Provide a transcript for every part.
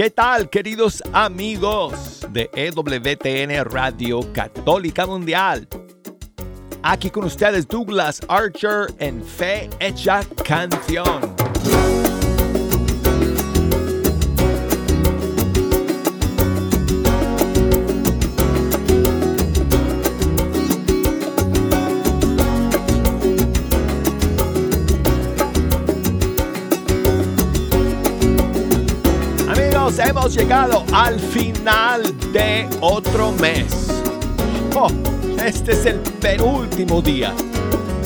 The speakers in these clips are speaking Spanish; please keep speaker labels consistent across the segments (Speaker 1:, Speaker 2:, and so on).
Speaker 1: ¿Qué tal, queridos amigos de EWTN Radio Católica Mundial? Aquí con ustedes Douglas Archer en Fe Hecha Canción. Llegado al final de otro mes. Oh, este es el penúltimo día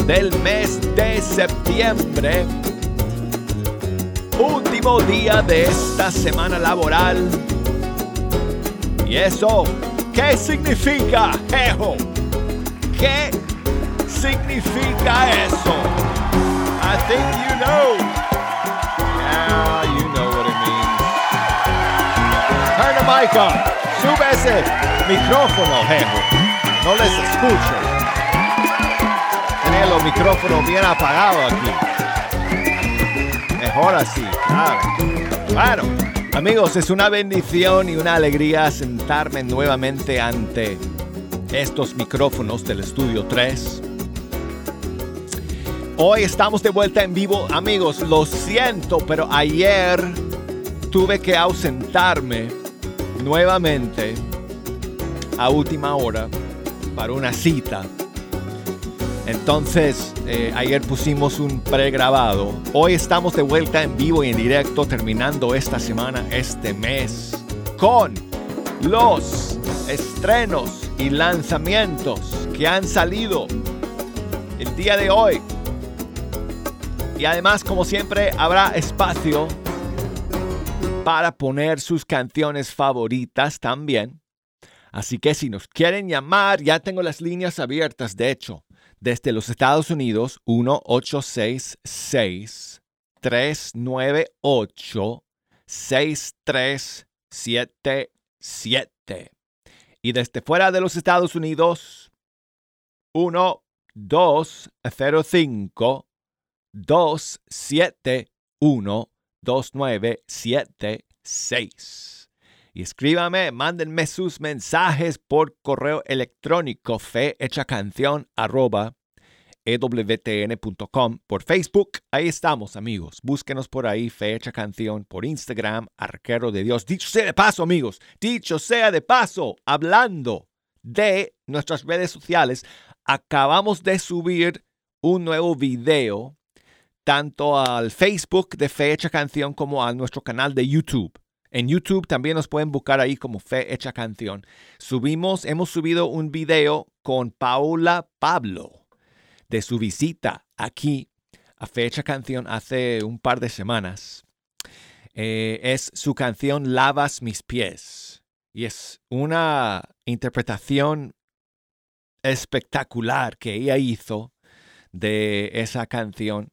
Speaker 1: del mes de septiembre. Último día de esta semana laboral. ¿Y eso qué significa, Ejo? ¿Qué significa eso? I think you know. Michael, sube ese micrófono, jejo. No les escucho. Tiene los micrófonos bien apagados aquí. Mejor así, claro. Bueno, amigos, es una bendición y una alegría sentarme nuevamente ante estos micrófonos del estudio 3. Hoy estamos de vuelta en vivo, amigos. Lo siento, pero ayer tuve que ausentarme nuevamente a última hora para una cita. Entonces, eh, ayer pusimos un pregrabado. Hoy estamos de vuelta en vivo y en directo terminando esta semana, este mes, con los estrenos y lanzamientos que han salido el día de hoy. Y además, como siempre, habrá espacio para poner sus canciones favoritas también. Así que si nos quieren llamar, ya tengo las líneas abiertas, de hecho, desde los Estados Unidos, 1866 398 6377. Y desde fuera de los Estados Unidos, 1205 271 2976. Y escríbame, mándenme sus mensajes por correo electrónico canción arroba ewtn.com por Facebook. Ahí estamos, amigos. Búsquenos por ahí, Fecha Canción, por Instagram, Arquero de Dios. Dicho sea de paso, amigos, dicho sea de paso, hablando de nuestras redes sociales, acabamos de subir un nuevo video tanto al Facebook de Fe Canción como a nuestro canal de YouTube. En YouTube también nos pueden buscar ahí como Fe Canción. Subimos, hemos subido un video con Paula Pablo de su visita aquí a Fe Canción hace un par de semanas. Eh, es su canción Lavas mis pies. Y es una interpretación espectacular que ella hizo de esa canción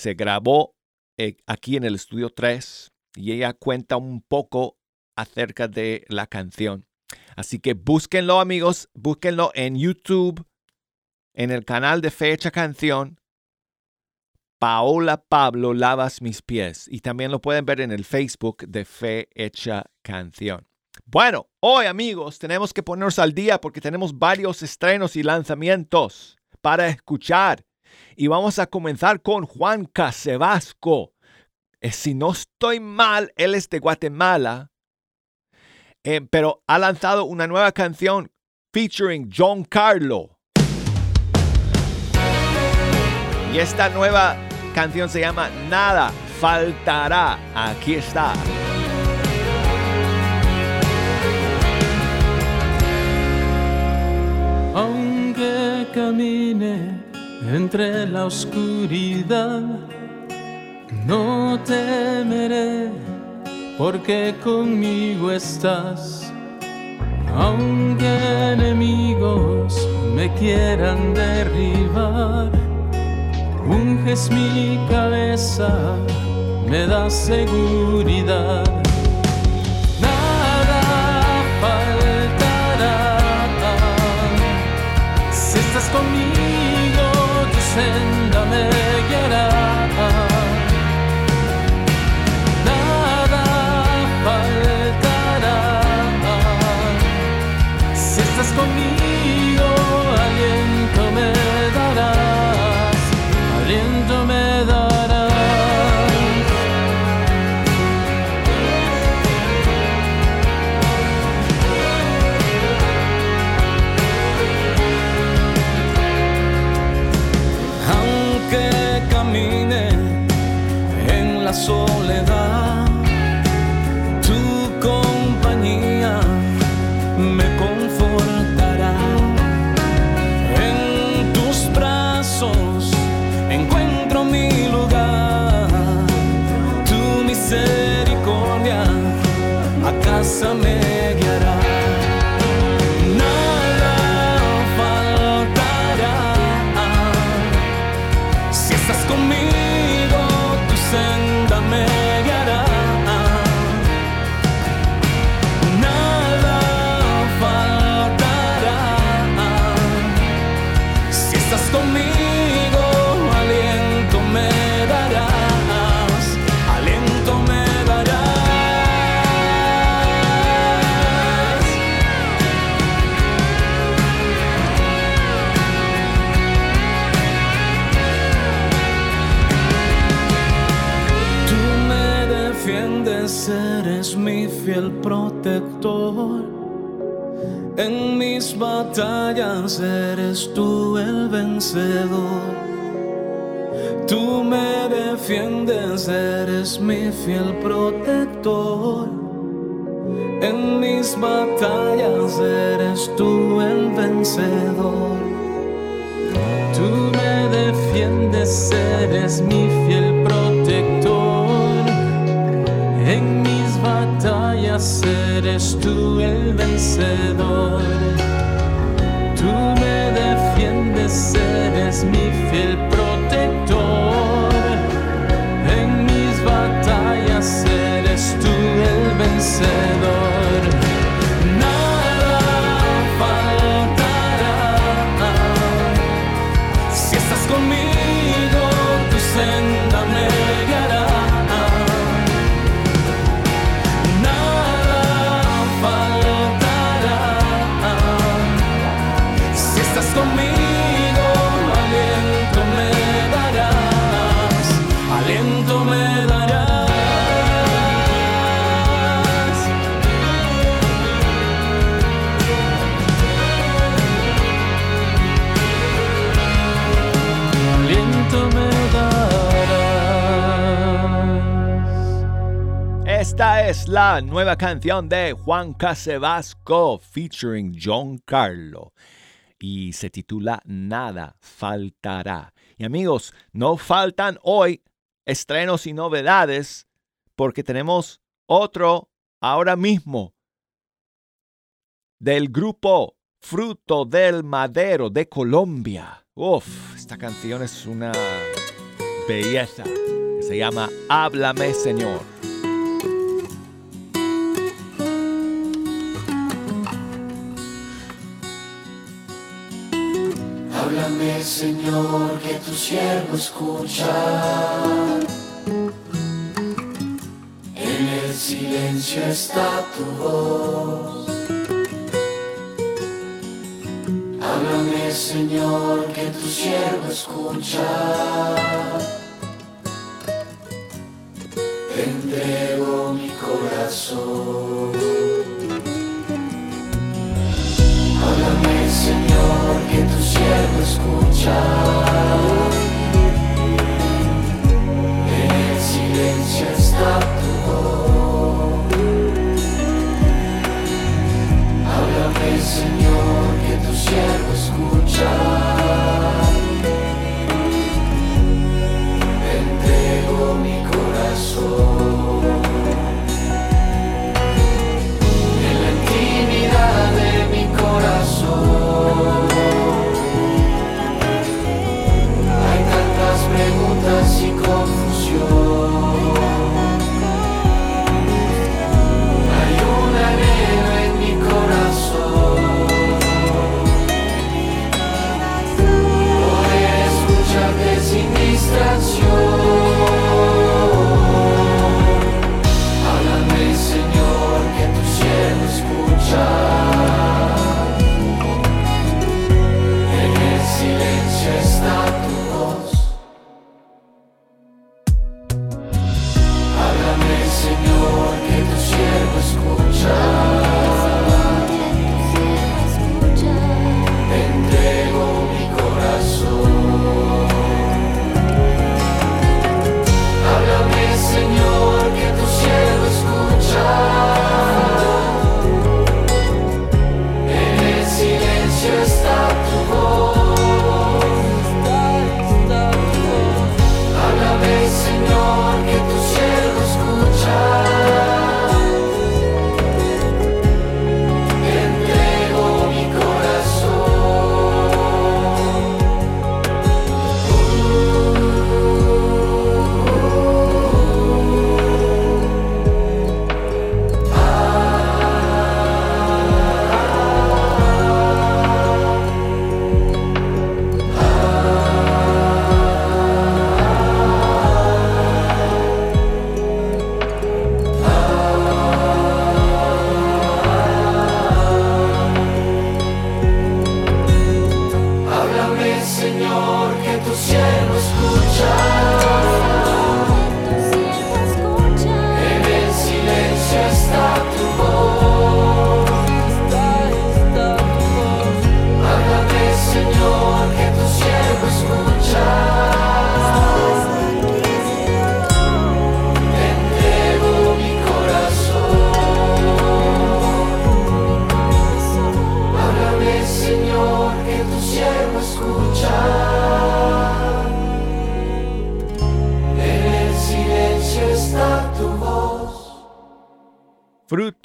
Speaker 1: se grabó eh, aquí en el estudio 3 y ella cuenta un poco acerca de la canción. Así que búsquenlo amigos, búsquenlo en YouTube, en el canal de Fecha Canción. Paola Pablo Lavas Mis Pies. Y también lo pueden ver en el Facebook de Fe Hecha Canción. Bueno, hoy amigos tenemos que ponernos al día porque tenemos varios estrenos y lanzamientos para escuchar. Y vamos a comenzar con Juan Casebasco. Eh, si no estoy mal, él es de Guatemala, eh, pero ha lanzado una nueva canción featuring John Carlo. Y esta nueva canción se llama Nada faltará. Aquí está.
Speaker 2: Aunque camine entre la oscuridad. No temeré porque conmigo estás. Aunque enemigos me quieran derribar, unges mi cabeza, me da seguridad. Estás conmigo senda me mis batallas eres tú el vencedor. Tú me defiendes, eres mi fiel protector. En mis batallas eres tú el vencedor. Tú me defiendes, eres mi fiel protector. Eres tú el vencedor. Tú me defiendes, eres mi fiel protector.
Speaker 1: Esta es la nueva canción de Juan Casebasco featuring John Carlo y se titula Nada faltará. Y amigos, no faltan hoy estrenos y novedades porque tenemos otro ahora mismo del grupo Fruto del Madero de Colombia. Uf, esta canción es una belleza. Se llama Háblame Señor.
Speaker 3: Háblame, Señor, que tu siervo escucha. En el silencio está tu voz. Háblame, Señor, que tu siervo escucha. Entrego mi corazón. Háblame, Señor, que tu siervo escucha. En el silencio está tu voz. Háblame, Señor, que tu siervo escucha.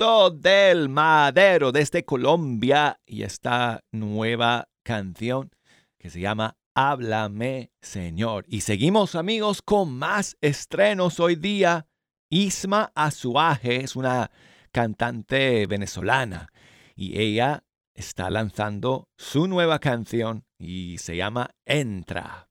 Speaker 1: Del Madero desde Colombia y esta nueva canción que se llama Háblame Señor. Y seguimos amigos con más estrenos hoy día. Isma Azuaje es una cantante venezolana y ella está lanzando su nueva canción y se llama Entra.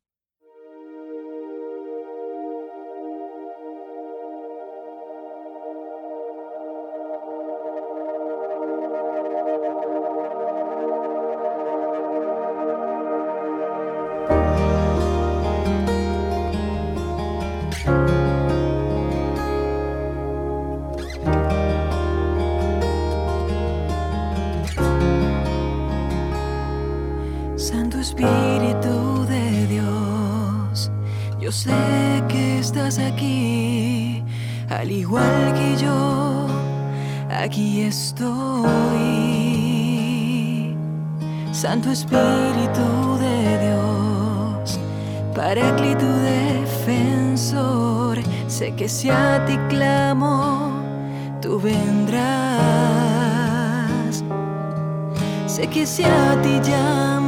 Speaker 4: Al igual que yo, aquí estoy. Santo Espíritu de Dios, Paráclito defensor, sé que si a ti clamo, tú vendrás. Sé que si a ti llamo,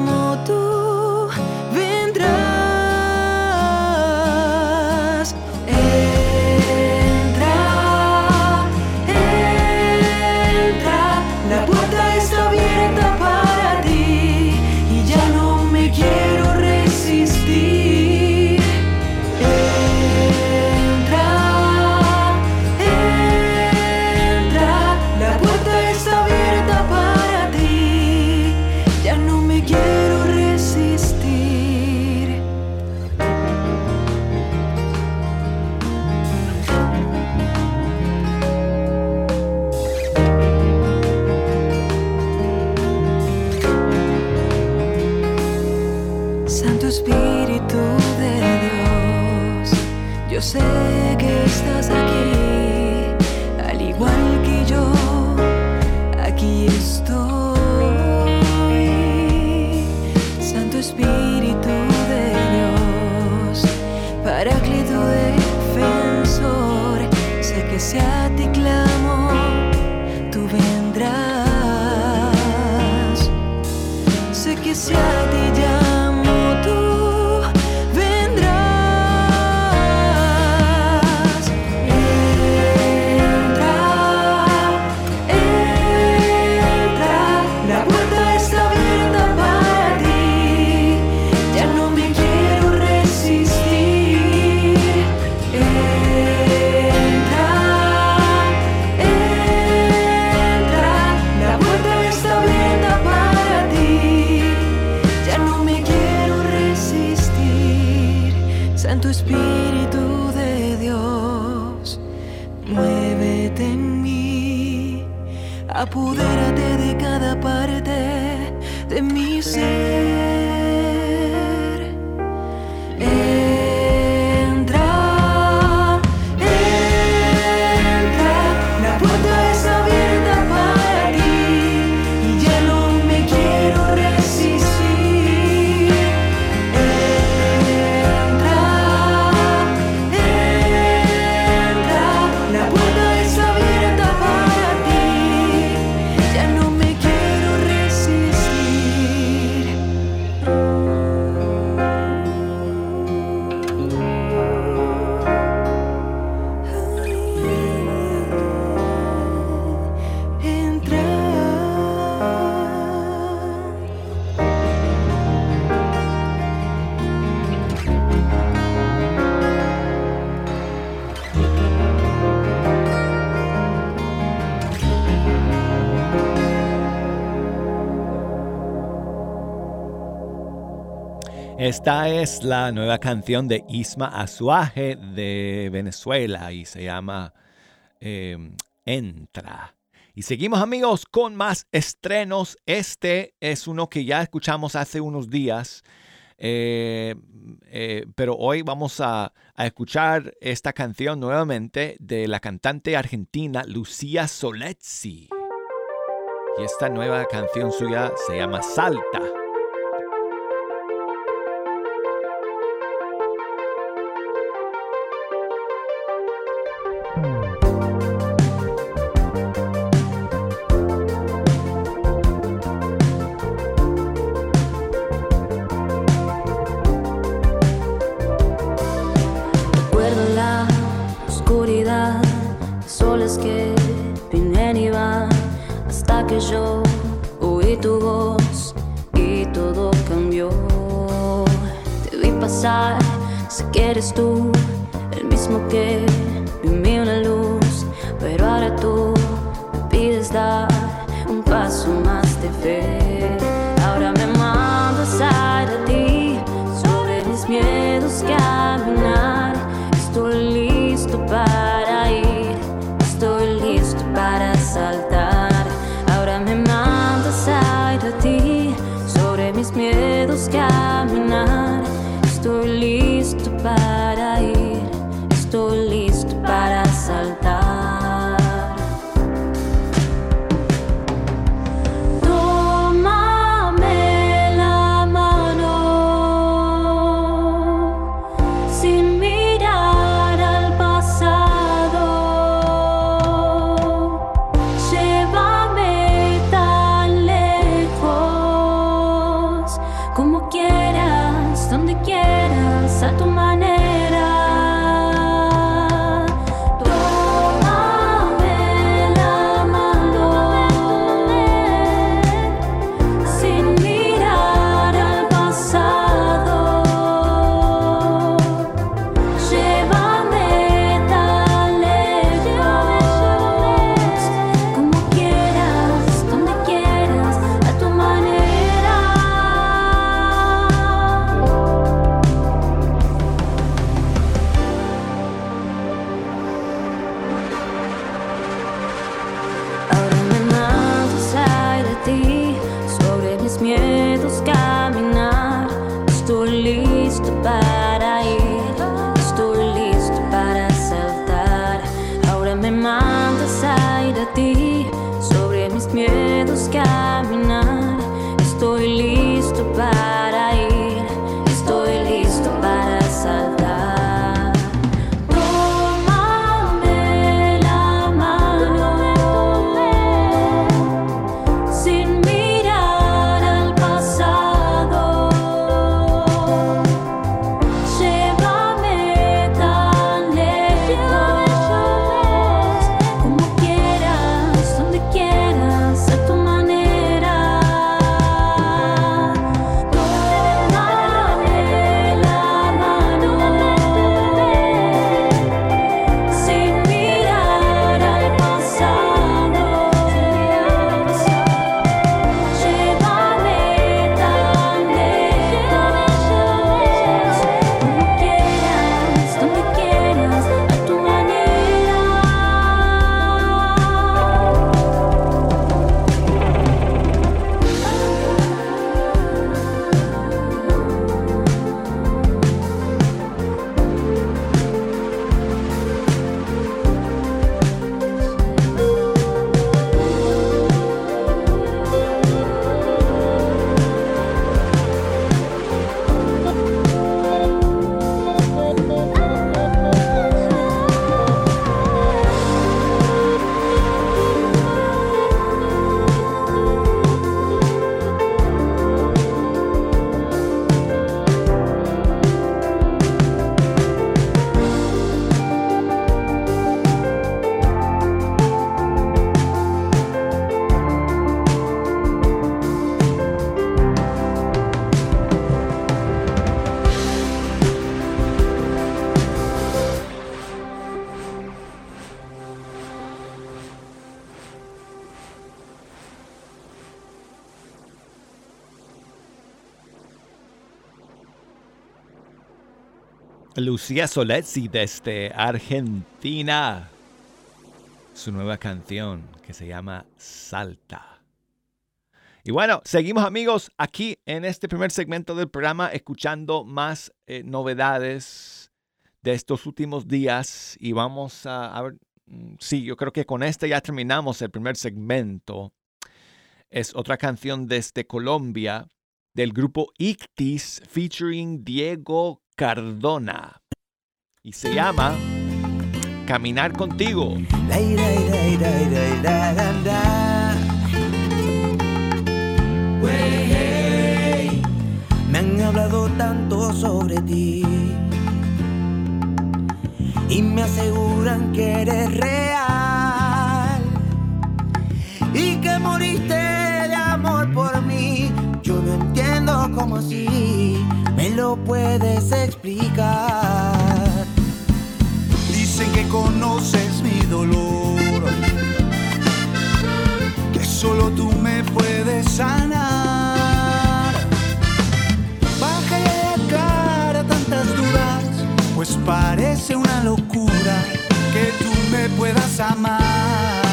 Speaker 4: Muévete en mí, apodérate de cada parte de mi ser.
Speaker 1: Esta es la nueva canción de Isma Azuaje de Venezuela y se llama em, Entra. Y seguimos amigos con más estrenos. Este es uno que ya escuchamos hace unos días, eh, eh, pero hoy vamos a, escuchar esta canción nuevamente de la cantante argentina Lucía Solezzi. Y esta nueva canción suya se llama Salta. Lucía Soletzi desde Argentina. Su nueva canción que se llama Salta. Y bueno, seguimos amigos aquí en este primer segmento del programa escuchando más eh, novedades de estos últimos días y vamos a, ver, mm, sí, yo creo que con este ya terminamos el primer segmento. Es otra canción desde Colombia del grupo Ictis featuring Diego Cardona. Y se llama Caminar contigo.
Speaker 5: Me han hablado tanto sobre ti y me aseguran que eres real y que moriste
Speaker 6: como si me lo puedes explicar.
Speaker 5: Dicen que conoces mi dolor, que solo tú me puedes sanar. Bájale la cara tantas dudas, pues parece una locura que tú me puedas amar.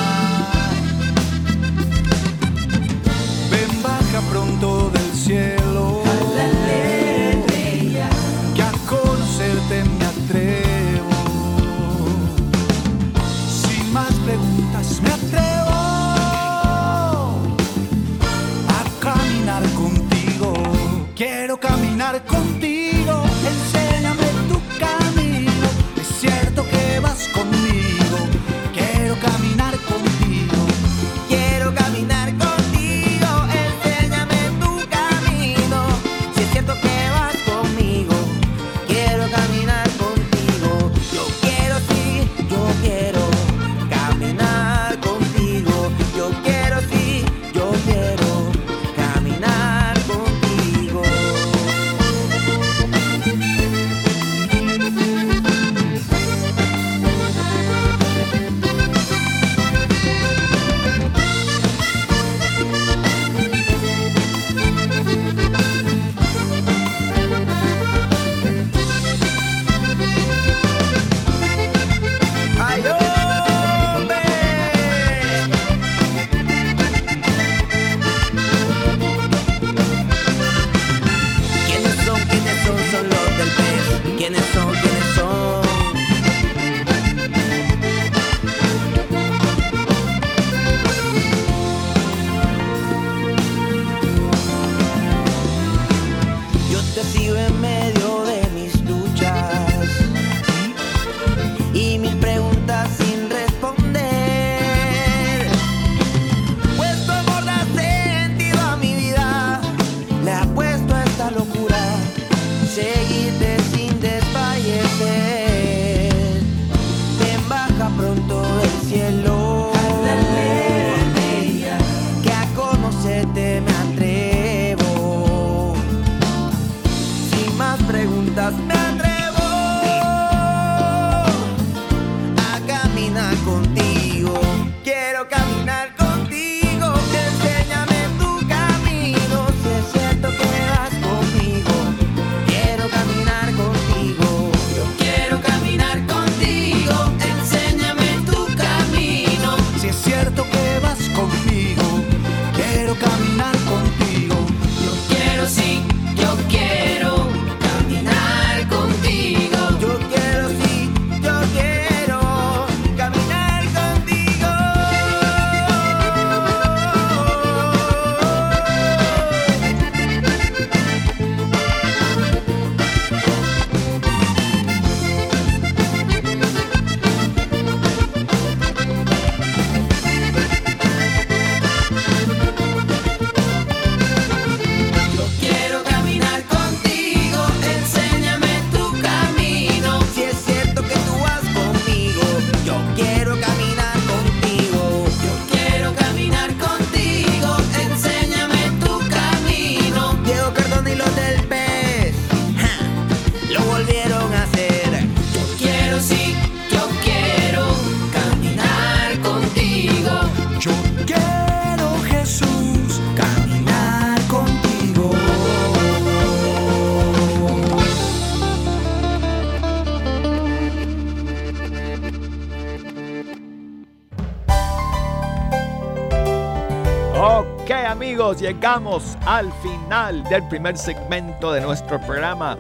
Speaker 1: llegamos al final del primer segmento de nuestro programa.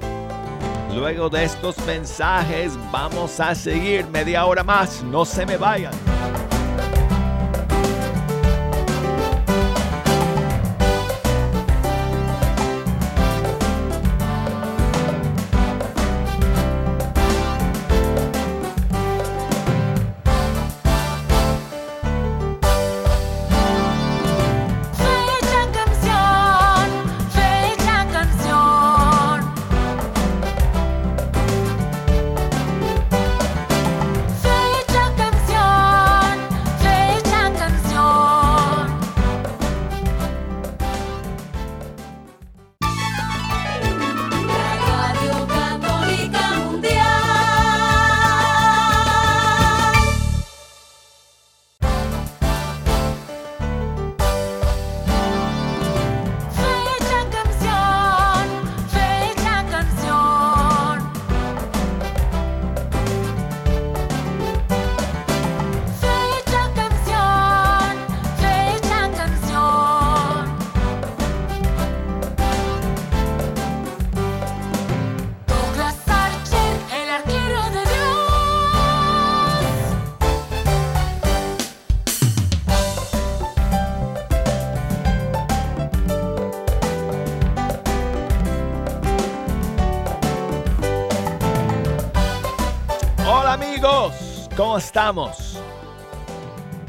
Speaker 1: Luego de estos mensajes vamos a seguir media hora más, no se me vayan. ¿Cómo estamos?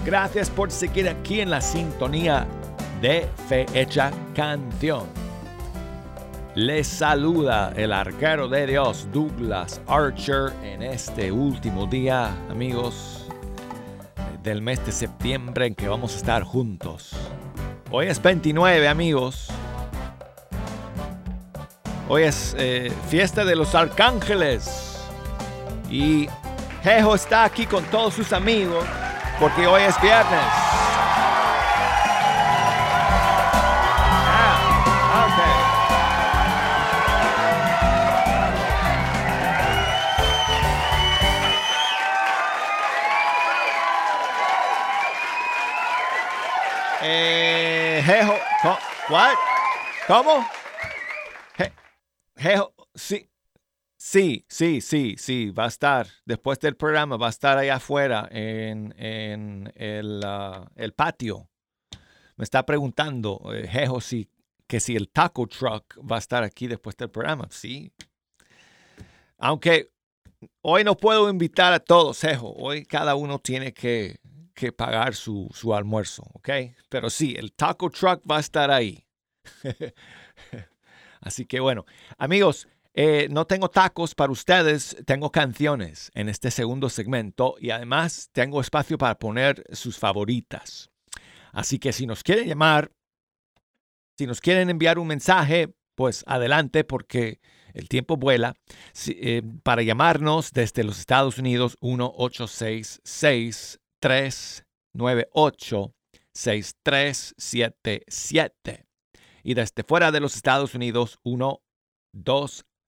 Speaker 1: Gracias por seguir aquí en la sintonía de Fe Hecha Canción. Les saluda el arquero de Dios Douglas Archer en este último día, amigos, del mes de septiembre en que vamos a estar juntos. Hoy es 29, amigos. Hoy es eh, fiesta de los arcángeles. Y Jejo está aquí con todos sus amigos porque hoy es viernes. Ah, ok. Eh, Jejo, what? ¿Cómo? Je- Jejo, sí. Sí, sí, sí, sí, va a estar. Después del programa va a estar allá afuera en, en el, ah, el patio. Me está preguntando, eh, Jejo, si, que si el taco truck va a estar aquí después del programa. Sí. Aunque hoy no puedo invitar a todos, Jejo. Hoy cada uno tiene que, que pagar su, su almuerzo, ¿ok? Pero sí, el taco truck va a estar ahí. Así que bueno, amigos, eh, no tengo tacos para ustedes, tengo canciones en este segundo segmento y además tengo espacio para poner sus favoritas. Así que si nos quieren llamar, si nos quieren enviar un mensaje, pues adelante porque el tiempo vuela. Eh, para llamarnos desde los Estados Unidos, 1-866-398-6377. Y desde fuera de los Estados Unidos, 1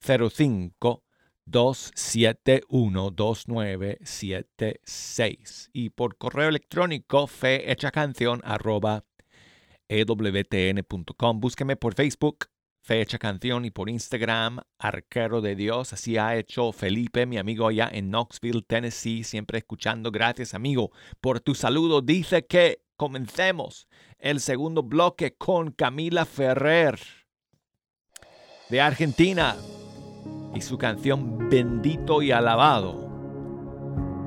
Speaker 1: 205 271-2976. Y por correo electrónico, fehechacanción arroba ewtn.com. Búsqueme por Facebook, Fe Hecha Canción, y por Instagram, Arquero de Dios. Así ha hecho Felipe, mi amigo allá en Knoxville, Tennessee, siempre escuchando. Gracias, amigo, por tu saludo. Dice que comencemos el segundo bloque con Camila Ferrer de Argentina y su canción Bendito y Alabado.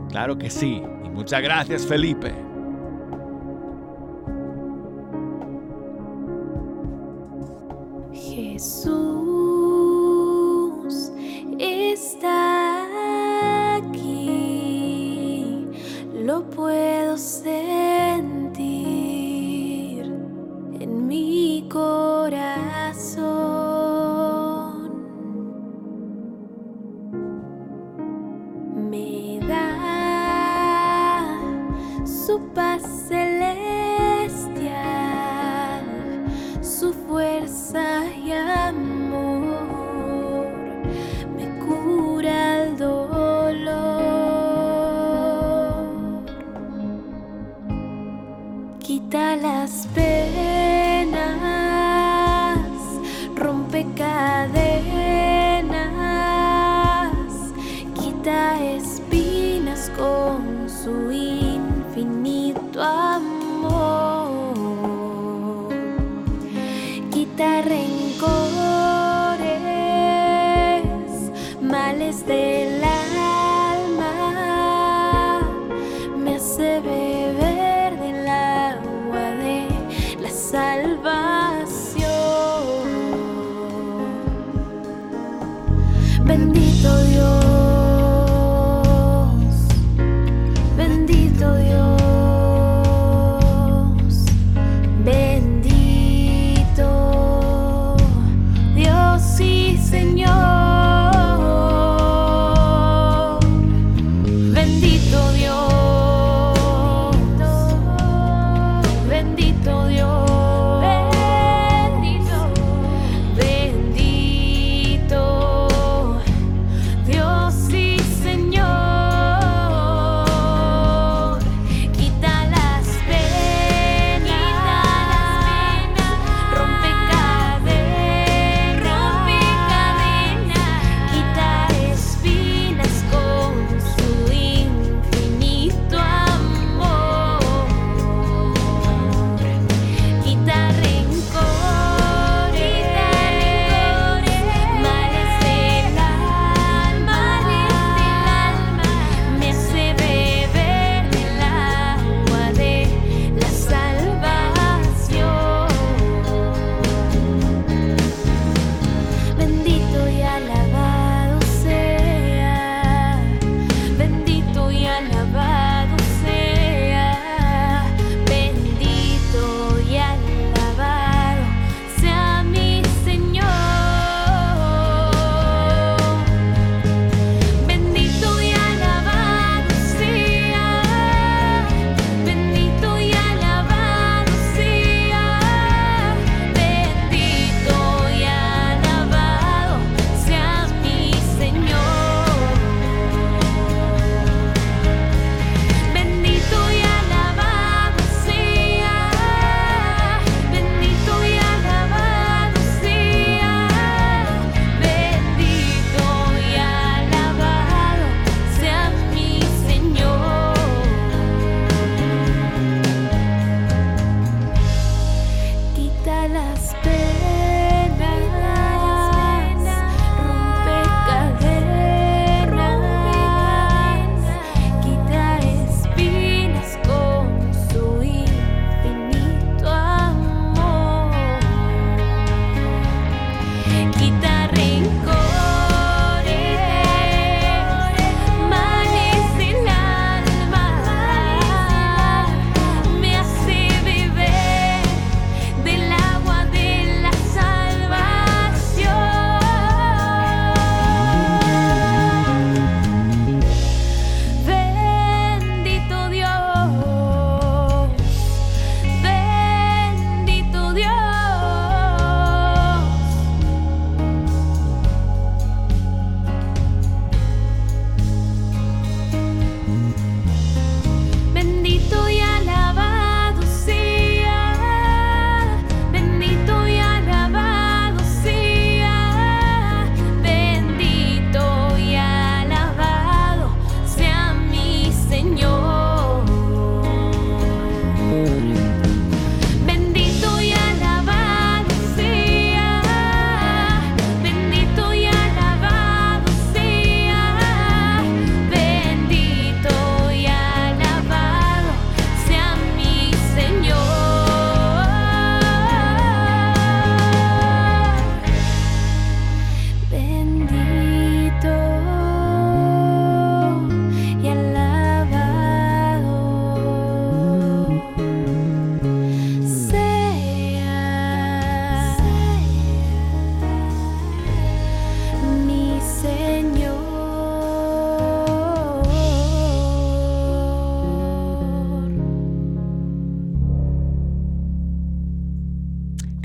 Speaker 1: Claro que sí. Y muchas gracias, Felipe.
Speaker 7: Jesús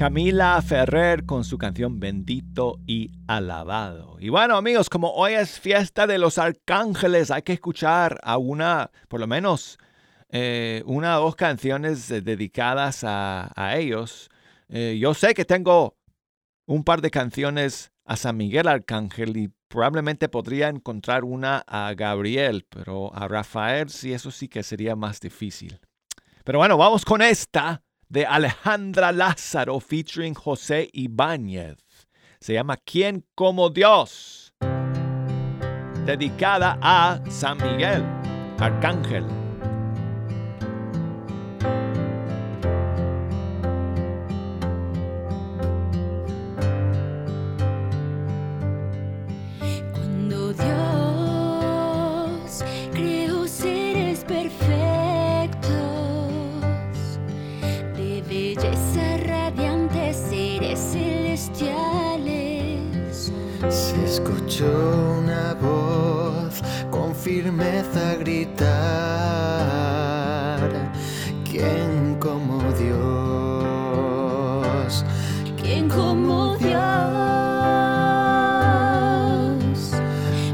Speaker 1: Camila Ferrer con su canción Bendito y Alabado. Y bueno amigos, como hoy es fiesta de los arcángeles, hay que escuchar a una, por lo menos eh, una o dos canciones dedicadas a, a ellos. Eh, yo sé que tengo un par de canciones a San Miguel Arcángel y probablemente podría encontrar una a Gabriel, pero a Rafael sí, eso sí que sería más difícil. Pero bueno, vamos con esta de Alejandra Lázaro featuring José Ibáñez. Se llama ¿Quién como Dios? Dedicada a San Miguel, Arcángel.
Speaker 8: Una voz con firmeza gritar, ¿quién como Dios?
Speaker 9: ¿Quién como Dios?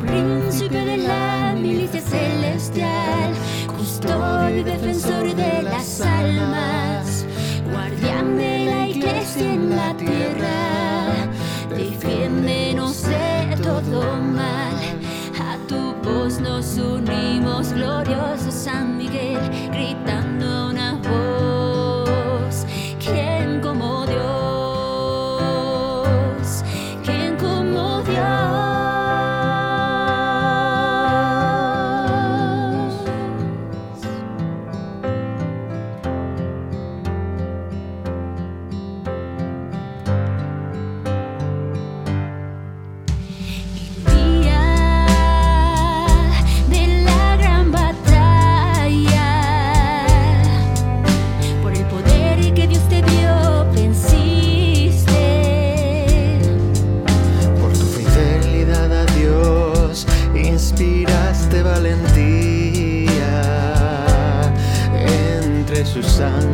Speaker 9: Príncipe de la milicia celestial, custodio y defensor de las almas, guardián de la iglesia en la tierra, defiéndenos nos unimos, glorioso San Miguel, gritando
Speaker 8: entre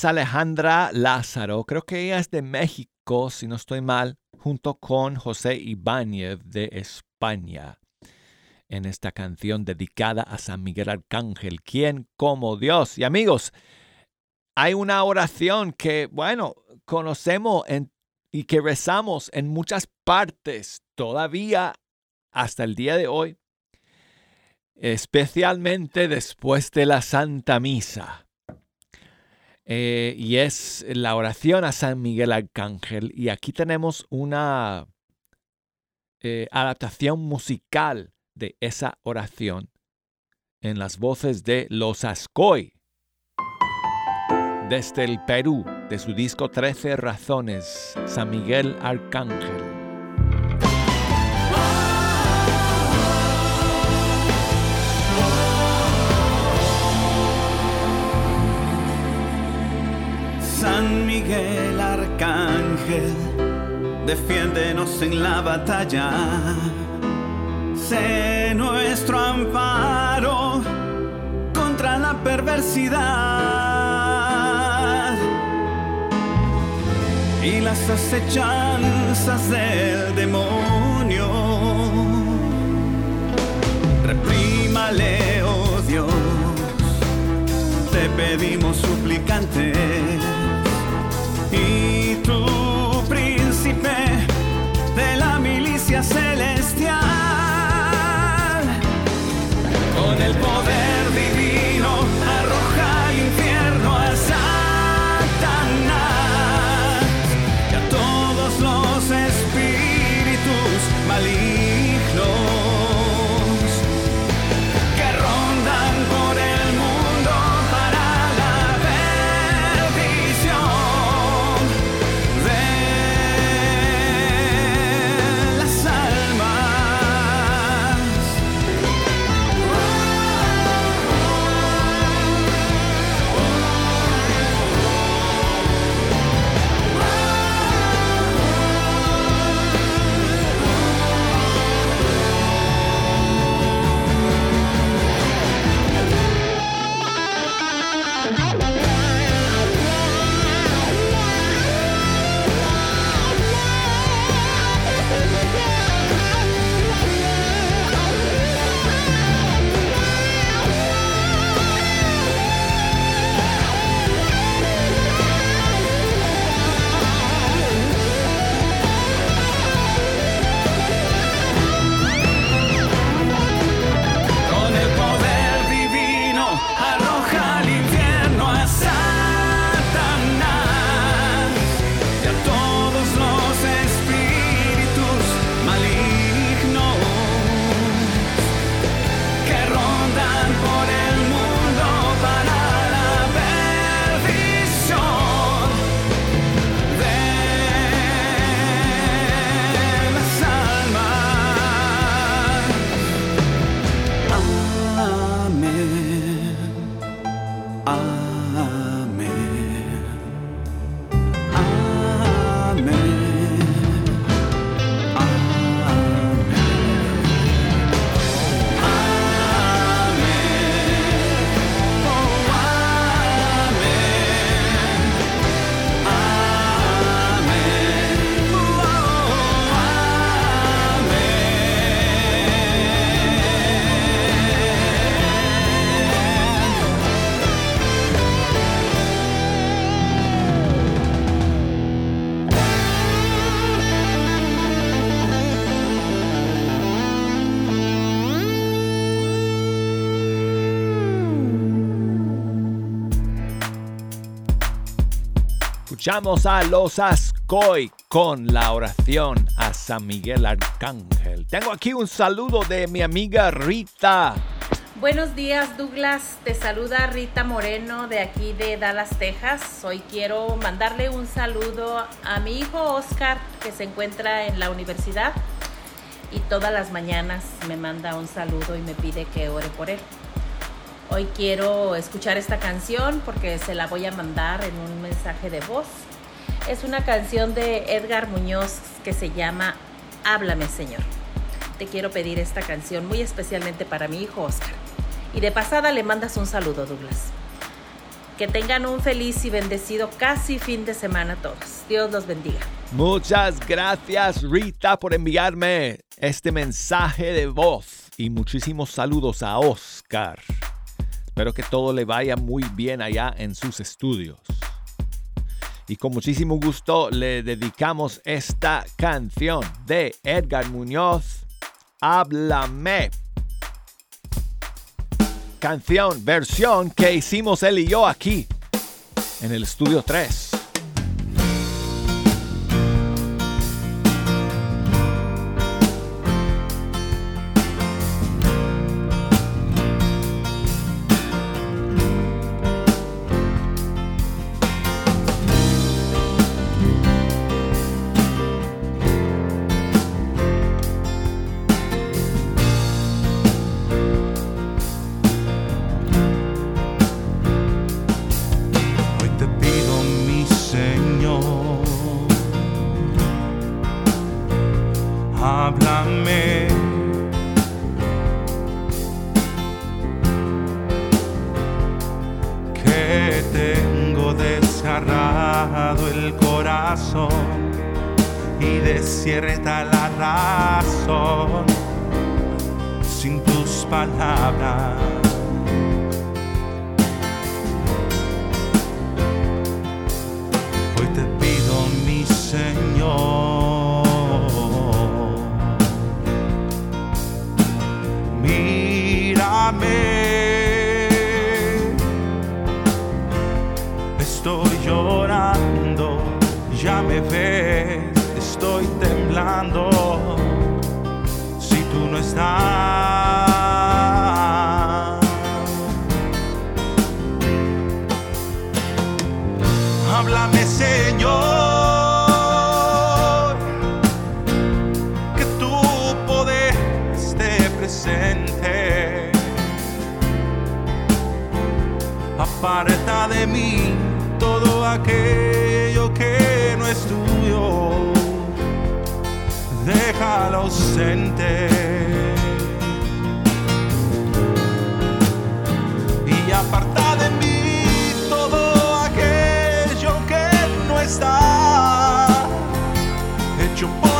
Speaker 1: Es Alejandra Lázaro, creo que ella es de México, si no estoy mal, junto con José Ibáñez de España. En esta canción dedicada a San Miguel Arcángel, ¿quién como Dios? Y amigos, hay una oración que, bueno, conocemos en y que rezamos en muchas partes todavía hasta el día de hoy, especialmente después de la Santa Misa. Eh, y es la oración a San Miguel Arcángel. Y aquí tenemos una eh, adaptación musical de esa oración en las voces de Los Ascoy desde el Perú, de su disco 13 Razones, San Miguel Arcángel.
Speaker 10: San Miguel Arcángel, defiéndenos en la batalla. Sé nuestro amparo contra la perversidad y las acechanzas del demonio. Reprímale, oh Dios, te pedimos suplicantes
Speaker 1: Escuchamos a los Ascoy con la oración a San Miguel Arcángel. Tengo aquí un saludo de mi amiga Rita.
Speaker 11: Buenos días Douglas, te saluda Rita Moreno de aquí de Dallas, Texas. Hoy quiero mandarle un saludo a mi hijo Oscar que se encuentra en la universidad y todas las mañanas me manda un saludo y me pide que ore por él. Hoy quiero escuchar esta canción porque se la voy a mandar en un mensaje de voz. Es una canción de Edgar Muñoz que se llama Háblame Señor. Te quiero pedir esta canción muy especialmente para mi hijo Oscar. Y de pasada le mandas un saludo, Douglas. Que tengan un feliz y bendecido casi fin de semana todos. Dios los bendiga.
Speaker 1: Muchas gracias Rita por enviarme este mensaje de voz y muchísimos saludos a Oscar. Espero que todo le vaya muy bien allá en sus estudios. Y con muchísimo gusto le dedicamos esta canción de Edgar Muñoz, Háblame. Canción, versión que hicimos él y yo aquí en el estudio 3.
Speaker 12: Presente. Aparta de mí todo aquello que no es tuyo. Déjalo ausente. y aparta de mí todo aquello que no está hecho por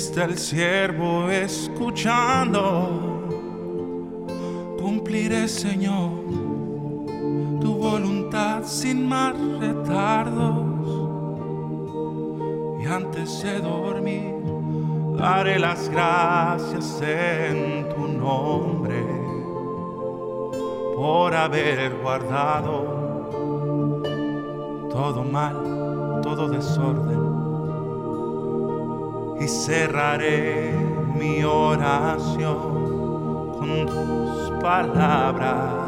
Speaker 12: está el siervo escuchando. Cumpliré, Señor, tu voluntad sin más retardos. Y antes de dormir, daré las gracias en tu nombre por haber guardado todo mal, todo desorden. Y cerraré mi oración con tus palabras.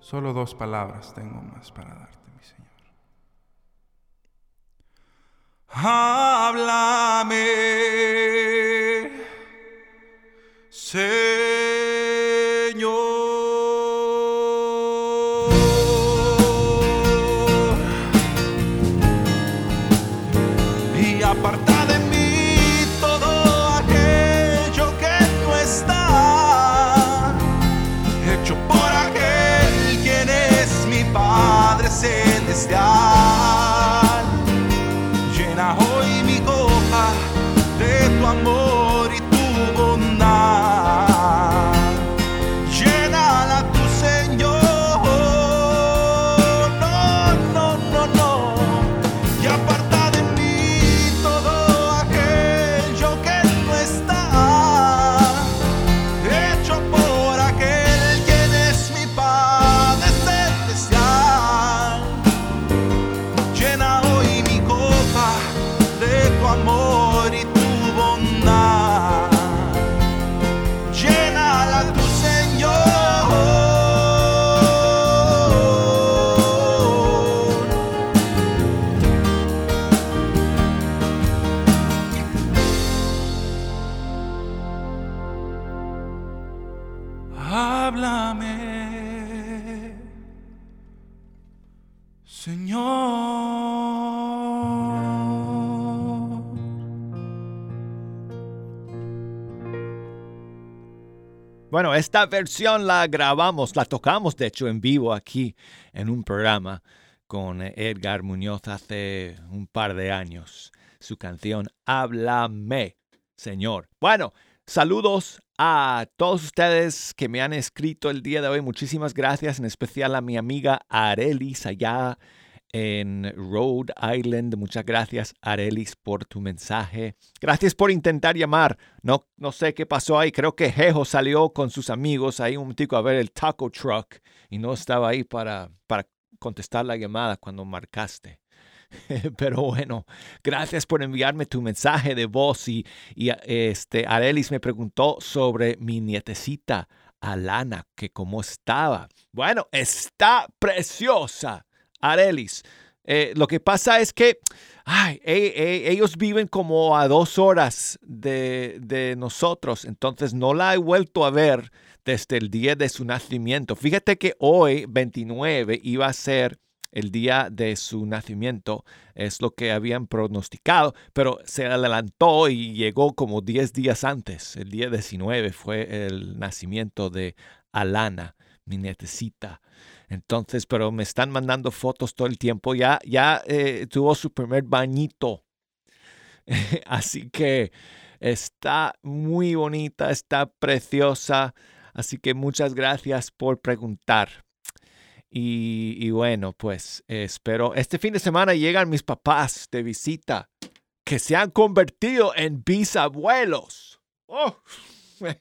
Speaker 12: Solo dos palabras tengo más para darte, mi Señor. Háblame, Señor.
Speaker 1: Esta versión la grabamos, la tocamos de hecho en vivo aquí en un programa con Edgar Muñoz hace un par de años. Su canción Háblame, Señor. Bueno, saludos a todos ustedes que me han escrito el día de hoy. Muchísimas gracias, en especial a mi amiga Arelis allá en Rhode Island. Muchas gracias, Arelis, por tu mensaje. Gracias por intentar llamar. No, no sé qué pasó ahí. Creo que Jejo salió con sus amigos ahí un momentico a ver el taco truck y no estaba ahí para, para contestar la llamada cuando marcaste. Pero bueno, gracias por enviarme tu mensaje de voz y, y este Arelis me preguntó sobre mi nietecita Alana, que cómo estaba. Bueno, está preciosa, Arelis. Eh, lo que pasa es que ay, e- e- ellos viven como a dos horas de, de nosotros, entonces no la he vuelto a ver desde el día de su nacimiento. Fíjate que hoy, 29, iba a ser el día de su nacimiento, es lo que habían pronosticado, pero se adelantó y llegó como 10 días antes. El día 19 fue el nacimiento de Alana, mi nietecita. Entonces, pero me están mandando fotos todo el tiempo. Ya, ya eh, tuvo su primer bañito. Así que está muy bonita, está preciosa. Así que muchas gracias por preguntar. Y, bueno, pues espero. Este fin de semana llegan mis papás de visita que se han convertido en bisabuelos. Oh,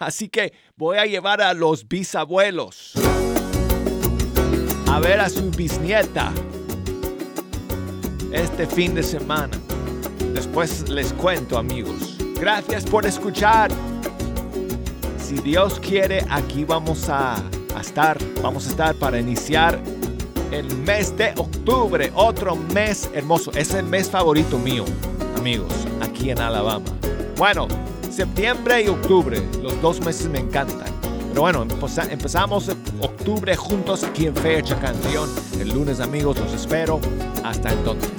Speaker 1: Así que voy a llevar a los bisabuelos a ver a su bisnieta este fin de semana. Después les cuento, amigos. Gracias por escuchar. Si Dios quiere, aquí vamos a, a estar. Vamos a estar para iniciar el mes de octubre. Otro mes hermoso. Es el mes favorito mío, amigos, aquí en Alabama. Bueno, septiembre y octubre, los dos meses me encantan. Pero bueno, empeza- empezamos octubre juntos aquí en Fecha Canción. El lunes, amigos, los espero. Hasta entonces.